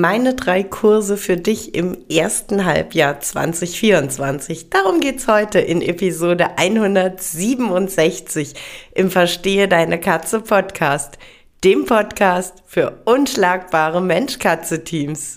Meine drei Kurse für dich im ersten Halbjahr 2024. Darum geht's heute in Episode 167 im Verstehe deine Katze Podcast, dem Podcast für unschlagbare Mensch-Katze-Teams.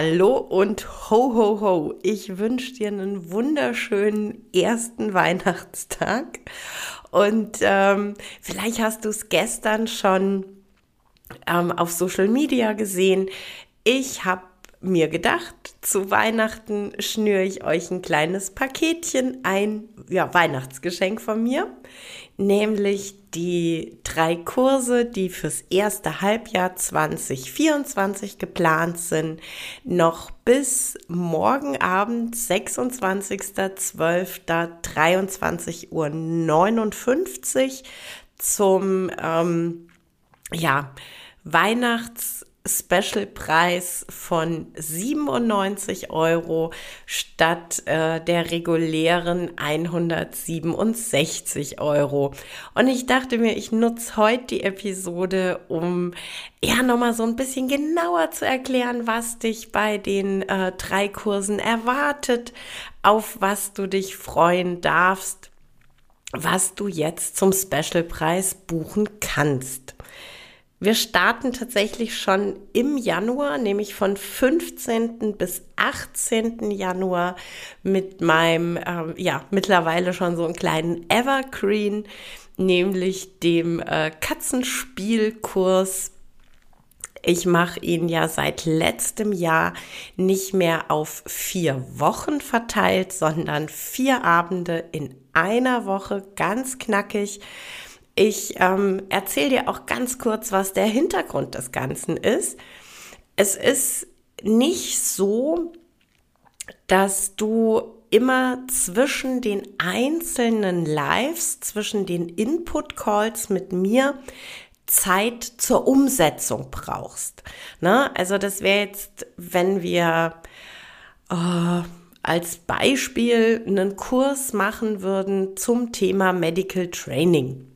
Hallo und ho, ho, ho. Ich wünsche dir einen wunderschönen ersten Weihnachtstag. Und ähm, vielleicht hast du es gestern schon ähm, auf Social Media gesehen. Ich habe mir gedacht, zu Weihnachten schnüre ich euch ein kleines Paketchen, ein ja, Weihnachtsgeschenk von mir, nämlich die drei Kurse, die fürs erste Halbjahr 2024 geplant sind, noch bis morgen Abend, 26.12.23 Uhr 59 zum ähm, ja, Weihnachts Special-Preis von 97 Euro statt äh, der regulären 167 Euro. Und ich dachte mir, ich nutze heute die Episode, um ja nochmal so ein bisschen genauer zu erklären, was dich bei den äh, drei Kursen erwartet, auf was du dich freuen darfst, was du jetzt zum Special-Preis buchen kannst. Wir starten tatsächlich schon im Januar, nämlich von 15. bis 18. Januar mit meinem, ähm, ja, mittlerweile schon so einen kleinen Evergreen, nämlich dem äh, Katzenspielkurs. Ich mache ihn ja seit letztem Jahr nicht mehr auf vier Wochen verteilt, sondern vier Abende in einer Woche, ganz knackig. Ich ähm, erzähle dir auch ganz kurz, was der Hintergrund des Ganzen ist. Es ist nicht so, dass du immer zwischen den einzelnen Lives, zwischen den Input-Calls mit mir Zeit zur Umsetzung brauchst. Ne? Also das wäre jetzt, wenn wir äh, als Beispiel einen Kurs machen würden zum Thema Medical Training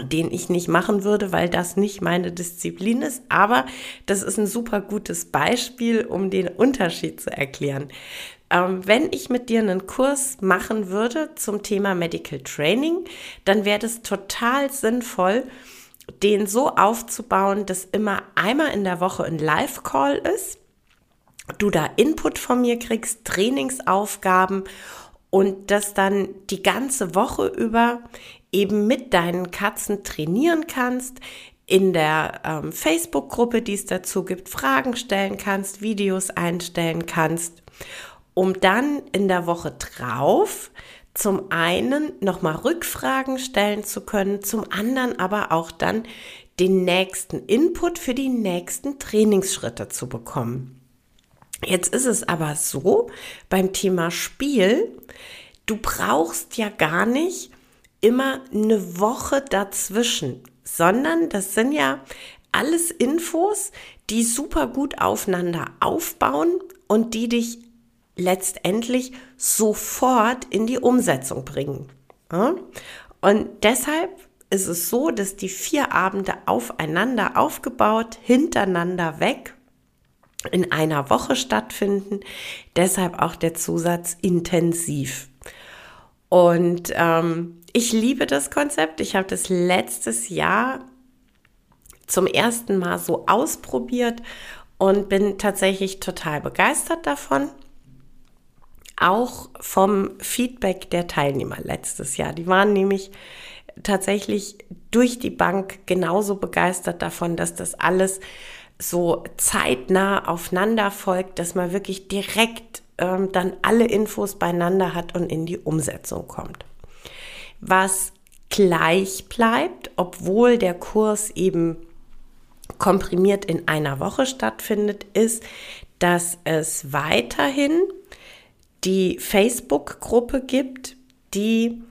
den ich nicht machen würde, weil das nicht meine Disziplin ist. Aber das ist ein super gutes Beispiel, um den Unterschied zu erklären. Ähm, wenn ich mit dir einen Kurs machen würde zum Thema Medical Training, dann wäre das total sinnvoll, den so aufzubauen, dass immer einmal in der Woche ein Live-Call ist, du da Input von mir kriegst, Trainingsaufgaben und das dann die ganze Woche über eben mit deinen Katzen trainieren kannst, in der ähm, Facebook-Gruppe, die es dazu gibt, Fragen stellen kannst, Videos einstellen kannst, um dann in der Woche drauf zum einen nochmal Rückfragen stellen zu können, zum anderen aber auch dann den nächsten Input für die nächsten Trainingsschritte zu bekommen. Jetzt ist es aber so beim Thema Spiel, du brauchst ja gar nicht immer eine Woche dazwischen, sondern das sind ja alles Infos, die super gut aufeinander aufbauen und die dich letztendlich sofort in die Umsetzung bringen. Und deshalb ist es so, dass die vier Abende aufeinander aufgebaut, hintereinander weg, in einer Woche stattfinden. Deshalb auch der Zusatz intensiv. Und ähm, ich liebe das Konzept. Ich habe das letztes Jahr zum ersten Mal so ausprobiert und bin tatsächlich total begeistert davon. Auch vom Feedback der Teilnehmer letztes Jahr. Die waren nämlich tatsächlich durch die Bank genauso begeistert davon, dass das alles so zeitnah aufeinander folgt, dass man wirklich direkt ähm, dann alle Infos beieinander hat und in die Umsetzung kommt. Was gleich bleibt, obwohl der Kurs eben komprimiert in einer Woche stattfindet, ist, dass es weiterhin die Facebook-Gruppe gibt, die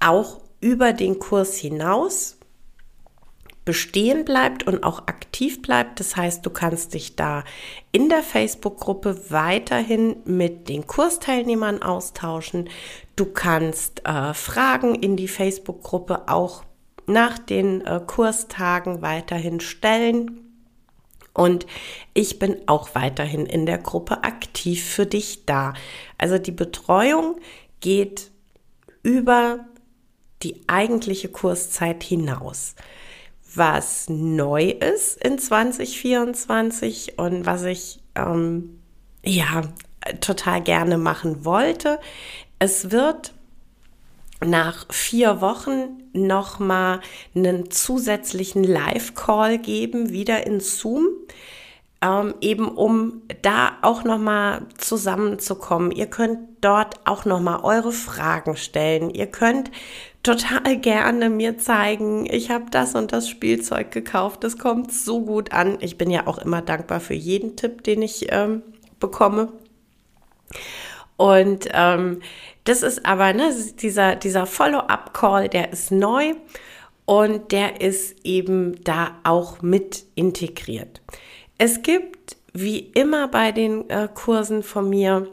auch über den Kurs hinaus bestehen bleibt und auch aktiv bleibt. Das heißt, du kannst dich da in der Facebook-Gruppe weiterhin mit den Kursteilnehmern austauschen. Du kannst äh, Fragen in die Facebook-Gruppe auch nach den äh, Kurstagen weiterhin stellen. Und ich bin auch weiterhin in der Gruppe aktiv für dich da. Also die Betreuung geht über die eigentliche Kurszeit hinaus was neu ist in 2024 und was ich ähm, ja total gerne machen wollte. Es wird nach vier Wochen nochmal einen zusätzlichen Live-Call geben, wieder in Zoom ähm, eben um da auch nochmal zusammenzukommen. Ihr könnt dort auch nochmal eure Fragen stellen. Ihr könnt total gerne mir zeigen, ich habe das und das Spielzeug gekauft, das kommt so gut an. Ich bin ja auch immer dankbar für jeden Tipp, den ich ähm, bekomme. Und ähm, das ist aber, ne, dieser, dieser Follow-up-Call, der ist neu und der ist eben da auch mit integriert. Es gibt, wie immer bei den äh, Kursen von mir,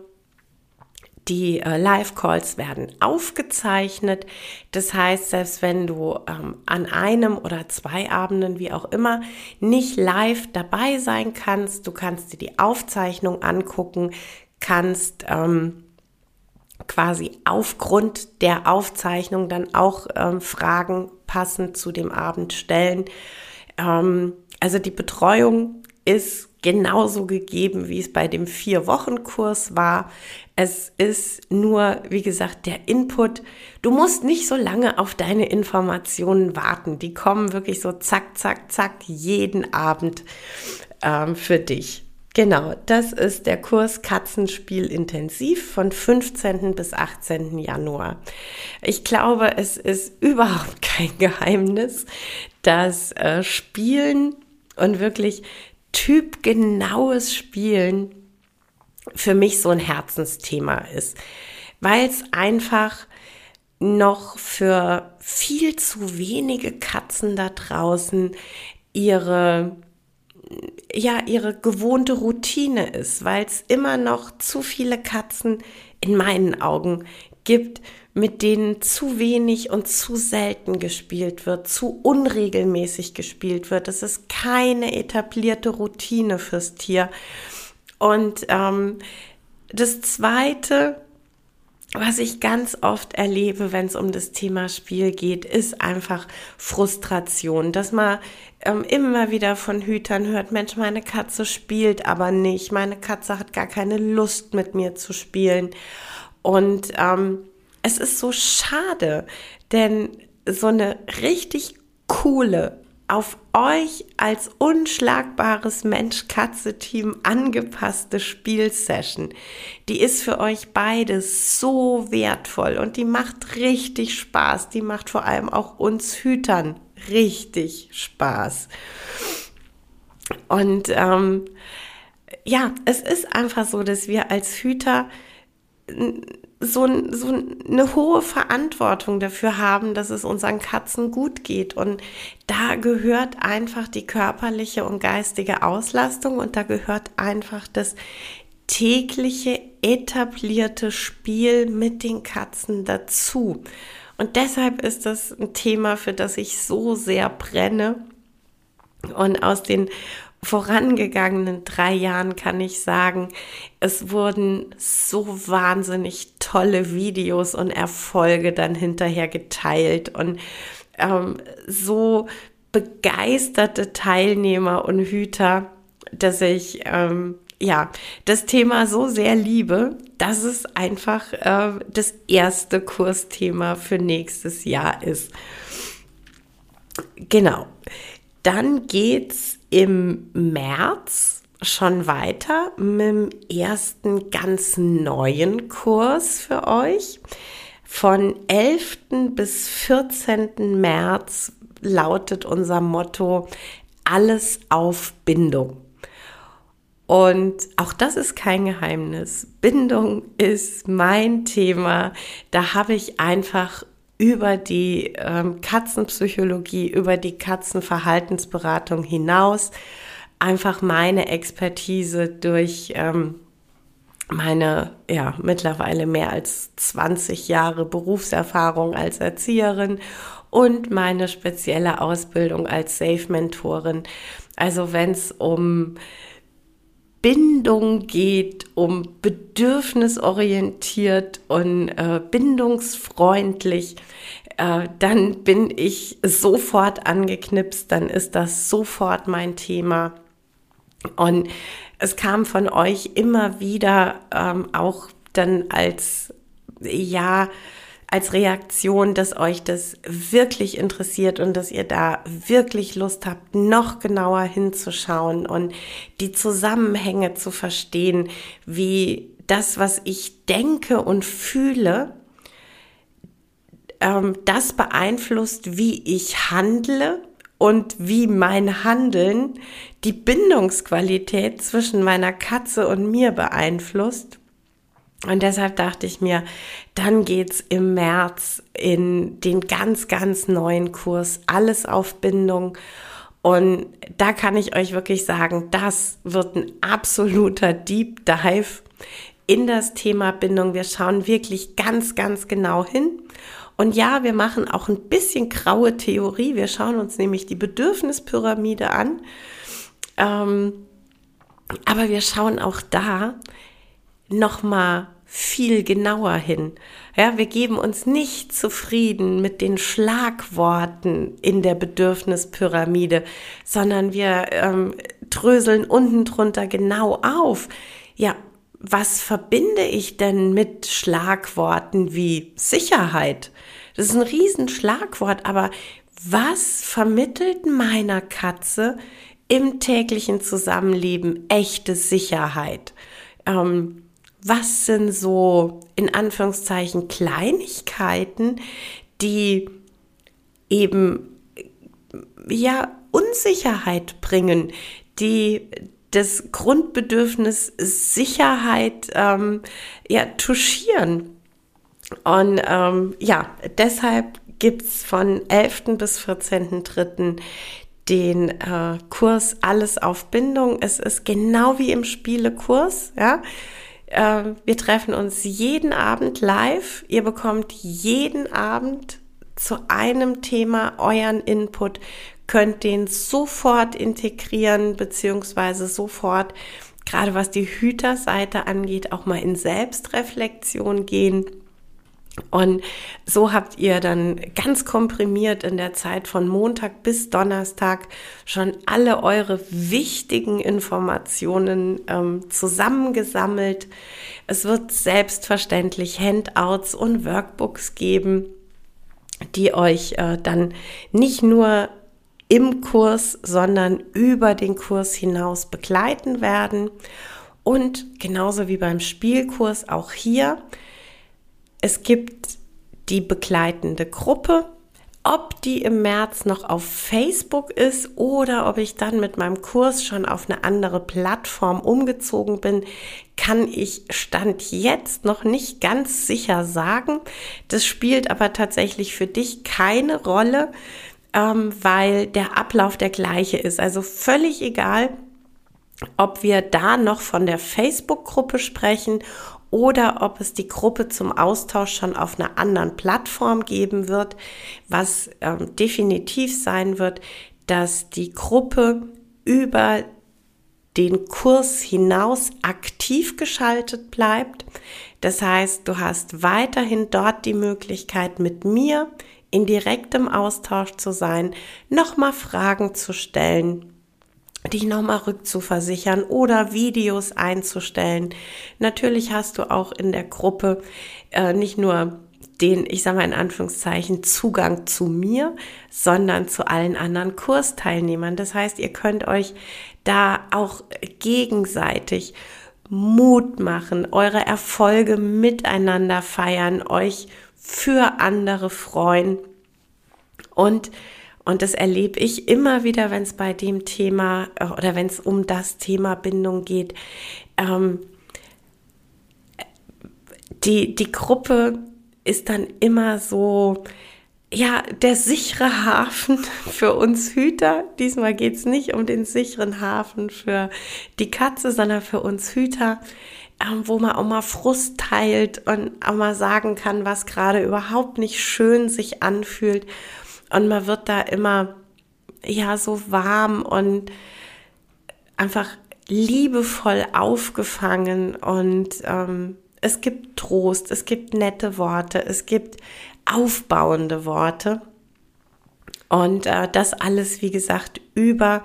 die äh, Live-Calls werden aufgezeichnet. Das heißt, selbst wenn du ähm, an einem oder zwei Abenden, wie auch immer, nicht live dabei sein kannst, du kannst dir die Aufzeichnung angucken, kannst ähm, quasi aufgrund der Aufzeichnung dann auch ähm, Fragen passend zu dem Abend stellen. Ähm, also die Betreuung ist genauso gegeben, wie es bei dem Vier-Wochen-Kurs war. Es ist nur, wie gesagt, der Input. Du musst nicht so lange auf deine Informationen warten. Die kommen wirklich so zack, zack, zack jeden Abend ähm, für dich. Genau, das ist der Kurs Katzenspiel intensiv von 15. bis 18. Januar. Ich glaube, es ist überhaupt kein Geheimnis, dass äh, Spielen und wirklich typgenaues Spielen für mich so ein Herzensthema ist, weil es einfach noch für viel zu wenige Katzen da draußen ihre ja ihre gewohnte Routine ist, weil es immer noch zu viele Katzen in meinen Augen gibt, mit denen zu wenig und zu selten gespielt wird, zu unregelmäßig gespielt wird. Es ist keine etablierte Routine fürs Tier. Und ähm, das Zweite, was ich ganz oft erlebe, wenn es um das Thema Spiel geht, ist einfach Frustration, dass man ähm, immer wieder von Hütern hört, Mensch, meine Katze spielt aber nicht, meine Katze hat gar keine Lust mit mir zu spielen. Und ähm, es ist so schade, denn so eine richtig coole, auf euch als unschlagbares Mensch-Katze-Team angepasste Spielsession, die ist für euch beide so wertvoll und die macht richtig Spaß. Die macht vor allem auch uns Hütern richtig Spaß. Und ähm, ja, es ist einfach so, dass wir als Hüter so, so eine hohe Verantwortung dafür haben, dass es unseren Katzen gut geht. Und da gehört einfach die körperliche und geistige Auslastung und da gehört einfach das tägliche etablierte Spiel mit den Katzen dazu. Und deshalb ist das ein Thema, für das ich so sehr brenne. Und aus den vorangegangenen drei Jahren kann ich sagen, es wurden so wahnsinnig tolle Videos und Erfolge dann hinterher geteilt und ähm, so begeisterte Teilnehmer und Hüter dass ich ähm, ja das Thema so sehr liebe, dass es einfach äh, das erste Kursthema für nächstes Jahr ist. Genau. Dann geht's im März schon weiter mit dem ersten ganz neuen Kurs für euch. Von 11. bis 14. März lautet unser Motto alles auf Bindung. Und auch das ist kein Geheimnis. Bindung ist mein Thema. Da habe ich einfach über die ähm, Katzenpsychologie, über die Katzenverhaltensberatung hinaus einfach meine Expertise durch ähm, meine ja mittlerweile mehr als 20 Jahre Berufserfahrung als Erzieherin und meine spezielle Ausbildung als Safe-Mentorin. Also wenn es um Bindung geht, um bedürfnisorientiert und äh, bindungsfreundlich, äh, dann bin ich sofort angeknipst, dann ist das sofort mein Thema. Und es kam von euch immer wieder ähm, auch dann als, ja, als Reaktion, dass euch das wirklich interessiert und dass ihr da wirklich Lust habt, noch genauer hinzuschauen und die Zusammenhänge zu verstehen, wie das, was ich denke und fühle, ähm, das beeinflusst, wie ich handle und wie mein Handeln die Bindungsqualität zwischen meiner Katze und mir beeinflusst. Und deshalb dachte ich mir, dann geht's im März in den ganz, ganz neuen Kurs Alles auf Bindung. Und da kann ich euch wirklich sagen, das wird ein absoluter Deep Dive in das Thema Bindung. Wir schauen wirklich ganz, ganz genau hin. Und ja, wir machen auch ein bisschen graue Theorie. Wir schauen uns nämlich die Bedürfnispyramide an. Ähm, aber wir schauen auch da, nochmal viel genauer hin. Ja, wir geben uns nicht zufrieden mit den Schlagworten in der Bedürfnispyramide, sondern wir ähm, dröseln unten drunter genau auf. Ja, was verbinde ich denn mit Schlagworten wie Sicherheit? Das ist ein Riesenschlagwort, aber was vermittelt meiner Katze im täglichen Zusammenleben echte Sicherheit? Ähm, was sind so in Anführungszeichen Kleinigkeiten, die eben ja Unsicherheit bringen, die das Grundbedürfnis Sicherheit ähm, ja touchieren. Und ähm, ja, deshalb gibt es von 11. bis 14.3. den äh, Kurs Alles auf Bindung. Es ist genau wie im Spielekurs, ja. Äh, wir treffen uns jeden Abend live. Ihr bekommt jeden Abend zu einem Thema euren Input, könnt den sofort integrieren, beziehungsweise sofort, gerade was die Hüterseite angeht, auch mal in Selbstreflexion gehen. Und so habt ihr dann ganz komprimiert in der Zeit von Montag bis Donnerstag schon alle eure wichtigen Informationen ähm, zusammengesammelt. Es wird selbstverständlich Handouts und Workbooks geben, die euch äh, dann nicht nur im Kurs, sondern über den Kurs hinaus begleiten werden. Und genauso wie beim Spielkurs auch hier es gibt die begleitende Gruppe. Ob die im März noch auf Facebook ist oder ob ich dann mit meinem Kurs schon auf eine andere Plattform umgezogen bin, kann ich Stand jetzt noch nicht ganz sicher sagen. Das spielt aber tatsächlich für dich keine Rolle, ähm, weil der Ablauf der gleiche ist. Also völlig egal, ob wir da noch von der Facebook-Gruppe sprechen oder ob es die Gruppe zum Austausch schon auf einer anderen Plattform geben wird, was ähm, definitiv sein wird, dass die Gruppe über den Kurs hinaus aktiv geschaltet bleibt. Das heißt, du hast weiterhin dort die Möglichkeit, mit mir in direktem Austausch zu sein, nochmal Fragen zu stellen dich nochmal rückzuversichern oder Videos einzustellen. Natürlich hast du auch in der Gruppe äh, nicht nur den, ich sage mal in Anführungszeichen, Zugang zu mir, sondern zu allen anderen Kursteilnehmern. Das heißt, ihr könnt euch da auch gegenseitig Mut machen, eure Erfolge miteinander feiern, euch für andere freuen und und das erlebe ich immer wieder, wenn es bei dem Thema äh, oder wenn es um das Thema Bindung geht. Ähm, die, die Gruppe ist dann immer so, ja, der sichere Hafen für uns Hüter. Diesmal geht es nicht um den sicheren Hafen für die Katze, sondern für uns Hüter, ähm, wo man auch mal Frust teilt und auch mal sagen kann, was gerade überhaupt nicht schön sich anfühlt und man wird da immer, ja, so warm und einfach liebevoll aufgefangen und ähm, es gibt Trost, es gibt nette Worte, es gibt aufbauende Worte. Und äh, das alles, wie gesagt, über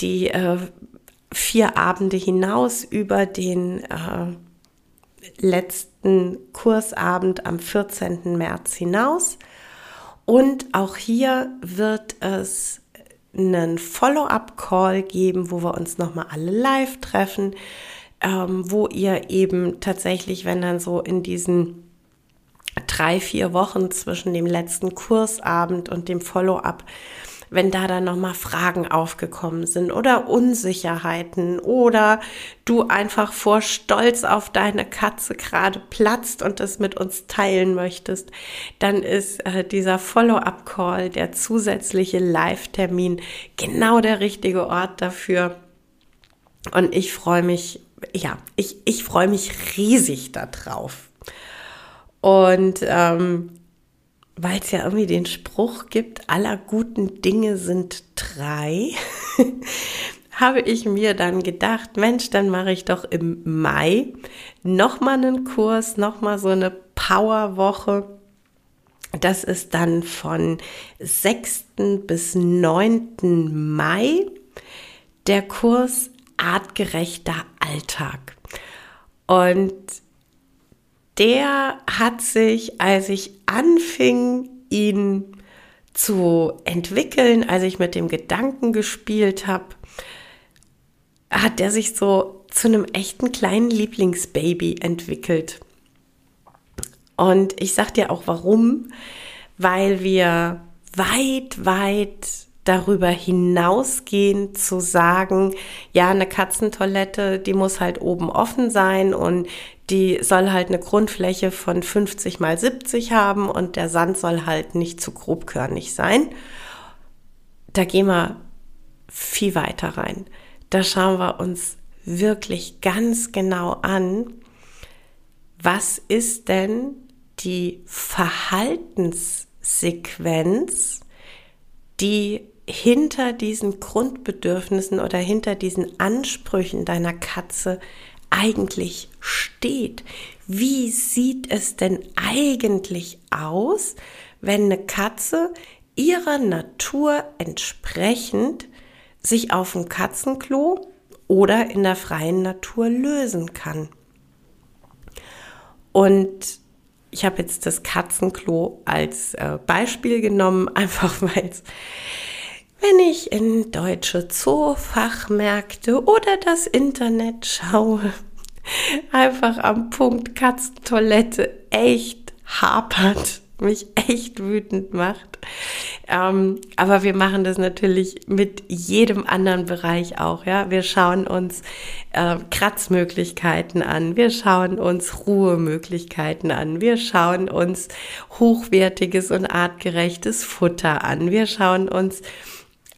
die äh, vier Abende hinaus, über den äh, letzten Kursabend am 14. März hinaus. Und auch hier wird es einen Follow-up-Call geben, wo wir uns nochmal alle live treffen, ähm, wo ihr eben tatsächlich, wenn dann so in diesen drei, vier Wochen zwischen dem letzten Kursabend und dem Follow-up wenn da dann nochmal Fragen aufgekommen sind oder Unsicherheiten oder du einfach vor Stolz auf deine Katze gerade platzt und das mit uns teilen möchtest, dann ist äh, dieser Follow-up-Call, der zusätzliche Live-Termin, genau der richtige Ort dafür. Und ich freue mich, ja, ich, ich freue mich riesig darauf. Und ähm, weil es ja irgendwie den Spruch gibt, aller guten Dinge sind drei, habe ich mir dann gedacht, Mensch, dann mache ich doch im Mai nochmal einen Kurs, nochmal so eine Powerwoche. Das ist dann von 6. bis 9. Mai der Kurs Artgerechter Alltag. Und der hat sich, als ich anfing, ihn zu entwickeln, als ich mit dem Gedanken gespielt habe, hat der sich so zu einem echten kleinen Lieblingsbaby entwickelt. Und ich sag dir auch warum, weil wir weit, weit darüber hinausgehen zu sagen, ja, eine Katzentoilette, die muss halt oben offen sein und die soll halt eine Grundfläche von 50 mal 70 haben und der Sand soll halt nicht zu grobkörnig sein. Da gehen wir viel weiter rein. Da schauen wir uns wirklich ganz genau an, was ist denn die Verhaltenssequenz, die hinter diesen Grundbedürfnissen oder hinter diesen Ansprüchen deiner Katze eigentlich steht. Wie sieht es denn eigentlich aus, wenn eine Katze ihrer Natur entsprechend sich auf dem Katzenklo oder in der freien Natur lösen kann? Und ich habe jetzt das Katzenklo als äh, Beispiel genommen, einfach weil es wenn ich in deutsche Zoofachmärkte oder das Internet schaue, einfach am Punkt Katzentoilette echt hapert, mich echt wütend macht. Ähm, aber wir machen das natürlich mit jedem anderen Bereich auch. Ja, wir schauen uns äh, Kratzmöglichkeiten an, wir schauen uns Ruhemöglichkeiten an, wir schauen uns hochwertiges und artgerechtes Futter an, wir schauen uns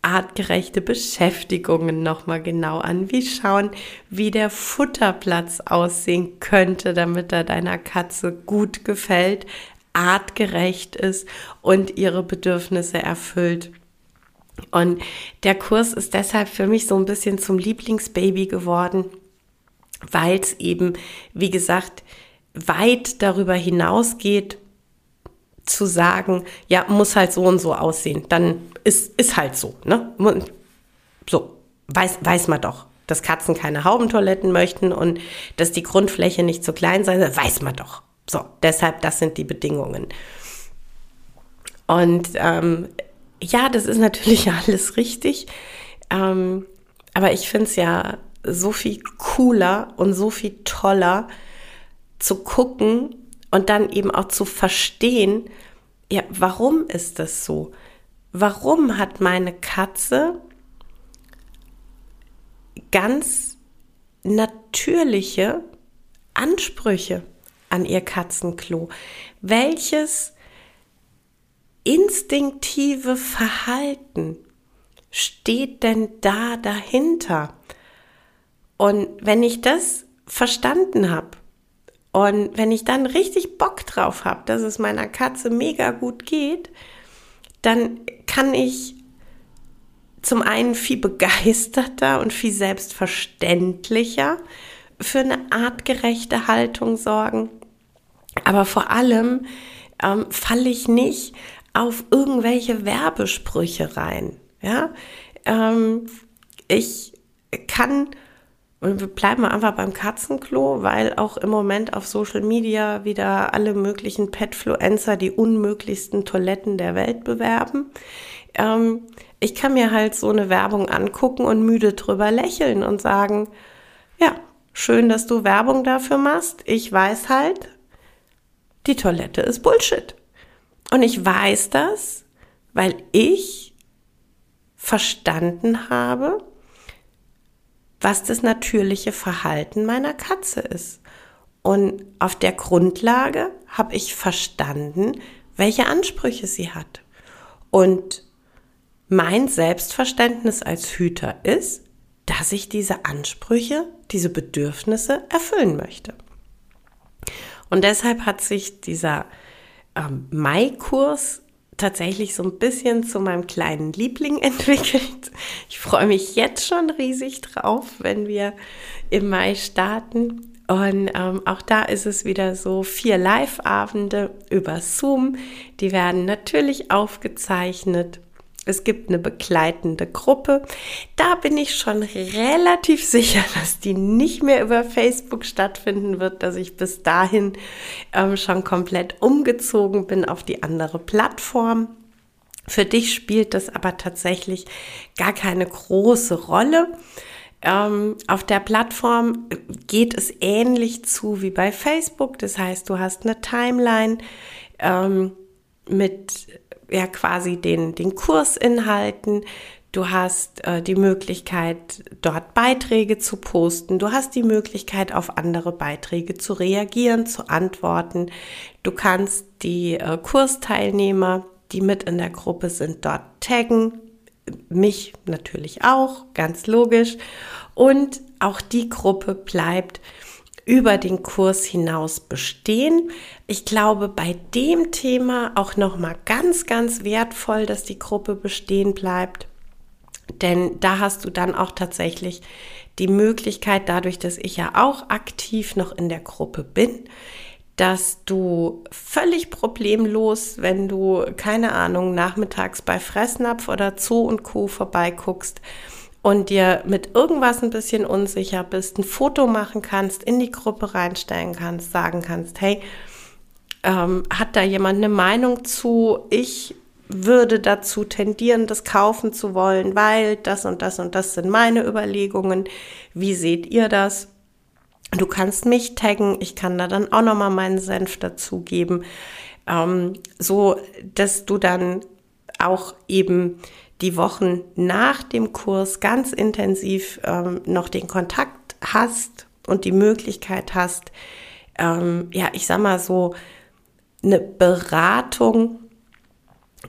artgerechte Beschäftigungen nochmal genau an. Wir schauen, wie der Futterplatz aussehen könnte, damit er deiner Katze gut gefällt, artgerecht ist und ihre Bedürfnisse erfüllt. Und der Kurs ist deshalb für mich so ein bisschen zum Lieblingsbaby geworden, weil es eben, wie gesagt, weit darüber hinausgeht, zu sagen, ja, muss halt so und so aussehen. Dann ist, ist halt so, ne? So. weiß, weiß man doch, dass Katzen keine Haubentoiletten möchten und dass die Grundfläche nicht zu klein sein soll, weiß man doch. So, deshalb, das sind die Bedingungen. Und ähm, ja, das ist natürlich alles richtig. Ähm, aber ich finde es ja so viel cooler und so viel toller zu gucken und dann eben auch zu verstehen, ja, warum ist das so? Warum hat meine Katze ganz natürliche Ansprüche an ihr Katzenklo? Welches instinktive Verhalten steht denn da dahinter? Und wenn ich das verstanden habe und wenn ich dann richtig Bock drauf habe, dass es meiner Katze mega gut geht, dann kann ich zum einen viel begeisterter und viel selbstverständlicher für eine artgerechte Haltung sorgen. Aber vor allem ähm, falle ich nicht auf irgendwelche Werbesprüche rein. Ja, ähm, ich kann und wir bleiben einfach beim Katzenklo, weil auch im Moment auf Social Media wieder alle möglichen Petfluencer die unmöglichsten Toiletten der Welt bewerben. Ähm, ich kann mir halt so eine Werbung angucken und müde drüber lächeln und sagen, ja, schön, dass du Werbung dafür machst. Ich weiß halt, die Toilette ist Bullshit. Und ich weiß das, weil ich verstanden habe, was das natürliche Verhalten meiner Katze ist. Und auf der Grundlage habe ich verstanden, welche Ansprüche sie hat. Und mein Selbstverständnis als Hüter ist, dass ich diese Ansprüche, diese Bedürfnisse erfüllen möchte. Und deshalb hat sich dieser ähm, Mai-Kurs tatsächlich so ein bisschen zu meinem kleinen Liebling entwickelt. Ich freue mich jetzt schon riesig drauf, wenn wir im Mai starten. Und ähm, auch da ist es wieder so vier Live-Abende über Zoom. Die werden natürlich aufgezeichnet es gibt eine begleitende Gruppe. Da bin ich schon relativ sicher, dass die nicht mehr über Facebook stattfinden wird, dass ich bis dahin ähm, schon komplett umgezogen bin auf die andere Plattform. Für dich spielt das aber tatsächlich gar keine große Rolle. Ähm, auf der Plattform geht es ähnlich zu wie bei Facebook. Das heißt, du hast eine Timeline ähm, mit ja quasi den, den Kursinhalten. Du hast äh, die Möglichkeit, dort Beiträge zu posten. Du hast die Möglichkeit, auf andere Beiträge zu reagieren, zu antworten. Du kannst die äh, Kursteilnehmer, die mit in der Gruppe sind, dort taggen. Mich natürlich auch, ganz logisch. Und auch die Gruppe bleibt über den Kurs hinaus bestehen. Ich glaube, bei dem Thema auch noch mal ganz ganz wertvoll, dass die Gruppe bestehen bleibt, denn da hast du dann auch tatsächlich die Möglichkeit dadurch, dass ich ja auch aktiv noch in der Gruppe bin, dass du völlig problemlos, wenn du keine Ahnung nachmittags bei Fressnapf oder Zoo und Co vorbeiguckst, und dir mit irgendwas ein bisschen unsicher bist, ein Foto machen kannst, in die Gruppe reinstellen kannst, sagen kannst, hey, ähm, hat da jemand eine Meinung zu? Ich würde dazu tendieren, das kaufen zu wollen, weil das und das und das sind meine Überlegungen. Wie seht ihr das? Du kannst mich taggen, ich kann da dann auch nochmal meinen Senf dazugeben, ähm, so dass du dann auch eben die Wochen nach dem Kurs ganz intensiv ähm, noch den Kontakt hast und die Möglichkeit hast, ähm, ja, ich sag mal so, eine Beratung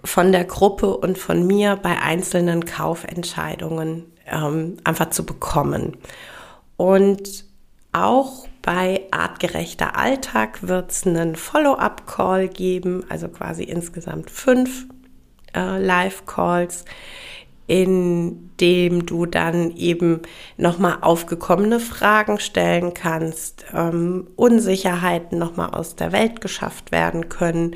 von der Gruppe und von mir bei einzelnen Kaufentscheidungen ähm, einfach zu bekommen. Und auch bei artgerechter Alltag wird es einen Follow-up-Call geben, also quasi insgesamt fünf äh, Live-Calls, in dem du dann eben nochmal aufgekommene Fragen stellen kannst, ähm, Unsicherheiten nochmal aus der Welt geschafft werden können.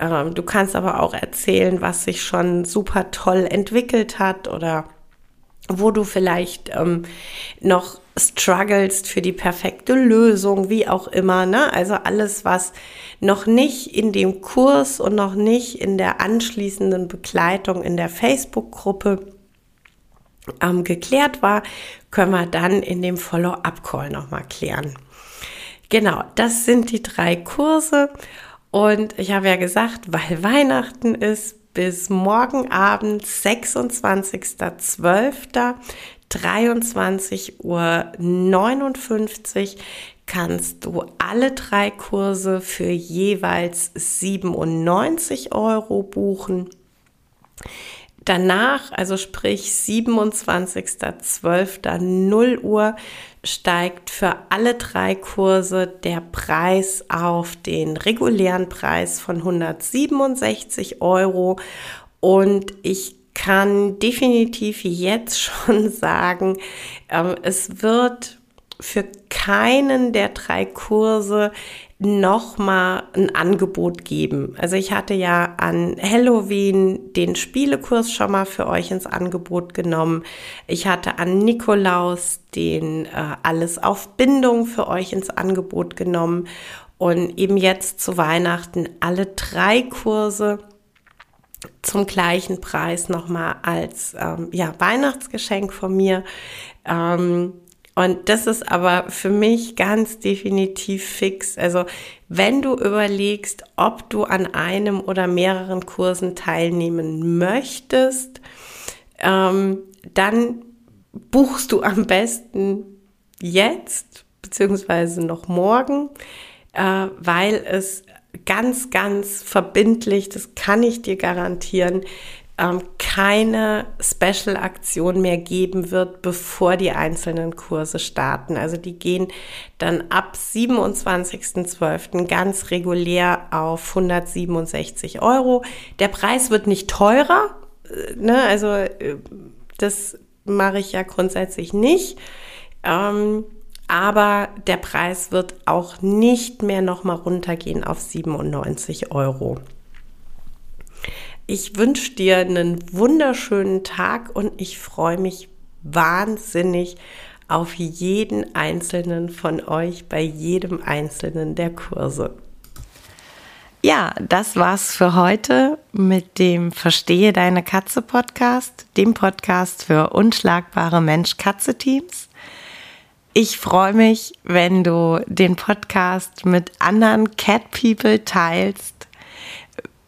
Ähm, du kannst aber auch erzählen, was sich schon super toll entwickelt hat oder wo du vielleicht ähm, noch strugglest für die perfekte Lösung, wie auch immer. Ne? Also alles, was noch nicht in dem Kurs und noch nicht in der anschließenden Begleitung in der Facebook-Gruppe ähm, geklärt war, können wir dann in dem Follow-up-Call nochmal klären. Genau, das sind die drei Kurse. Und ich habe ja gesagt, weil Weihnachten ist, bis morgen Abend, 26.12. 23.59 Uhr kannst du alle drei Kurse für jeweils 97 Euro buchen. Danach, also sprich 27.12. 0 Uhr, steigt für alle drei Kurse der Preis auf den regulären Preis von 167 Euro. Und ich kann definitiv jetzt schon sagen, äh, es wird für keinen der drei Kurse nochmal ein Angebot geben. Also ich hatte ja an Halloween den Spielekurs schon mal für euch ins Angebot genommen. Ich hatte an Nikolaus den äh, Alles auf Bindung für euch ins Angebot genommen. Und eben jetzt zu Weihnachten alle drei Kurse zum gleichen Preis nochmal als ähm, ja, Weihnachtsgeschenk von mir. Ähm, und das ist aber für mich ganz definitiv fix. Also wenn du überlegst, ob du an einem oder mehreren Kursen teilnehmen möchtest, ähm, dann buchst du am besten jetzt beziehungsweise noch morgen, äh, weil es ganz, ganz verbindlich, das kann ich dir garantieren, ähm, keine Special-Aktion mehr geben wird, bevor die einzelnen Kurse starten. Also die gehen dann ab 27.12. ganz regulär auf 167 Euro. Der Preis wird nicht teurer, äh, ne? also äh, das mache ich ja grundsätzlich nicht. Ähm, aber der Preis wird auch nicht mehr nochmal runtergehen auf 97 Euro. Ich wünsche dir einen wunderschönen Tag und ich freue mich wahnsinnig auf jeden einzelnen von euch bei jedem einzelnen der Kurse. Ja, das war's für heute mit dem Verstehe deine Katze Podcast, dem Podcast für unschlagbare Mensch-Katze-Teams. Ich freue mich, wenn du den Podcast mit anderen Cat People teilst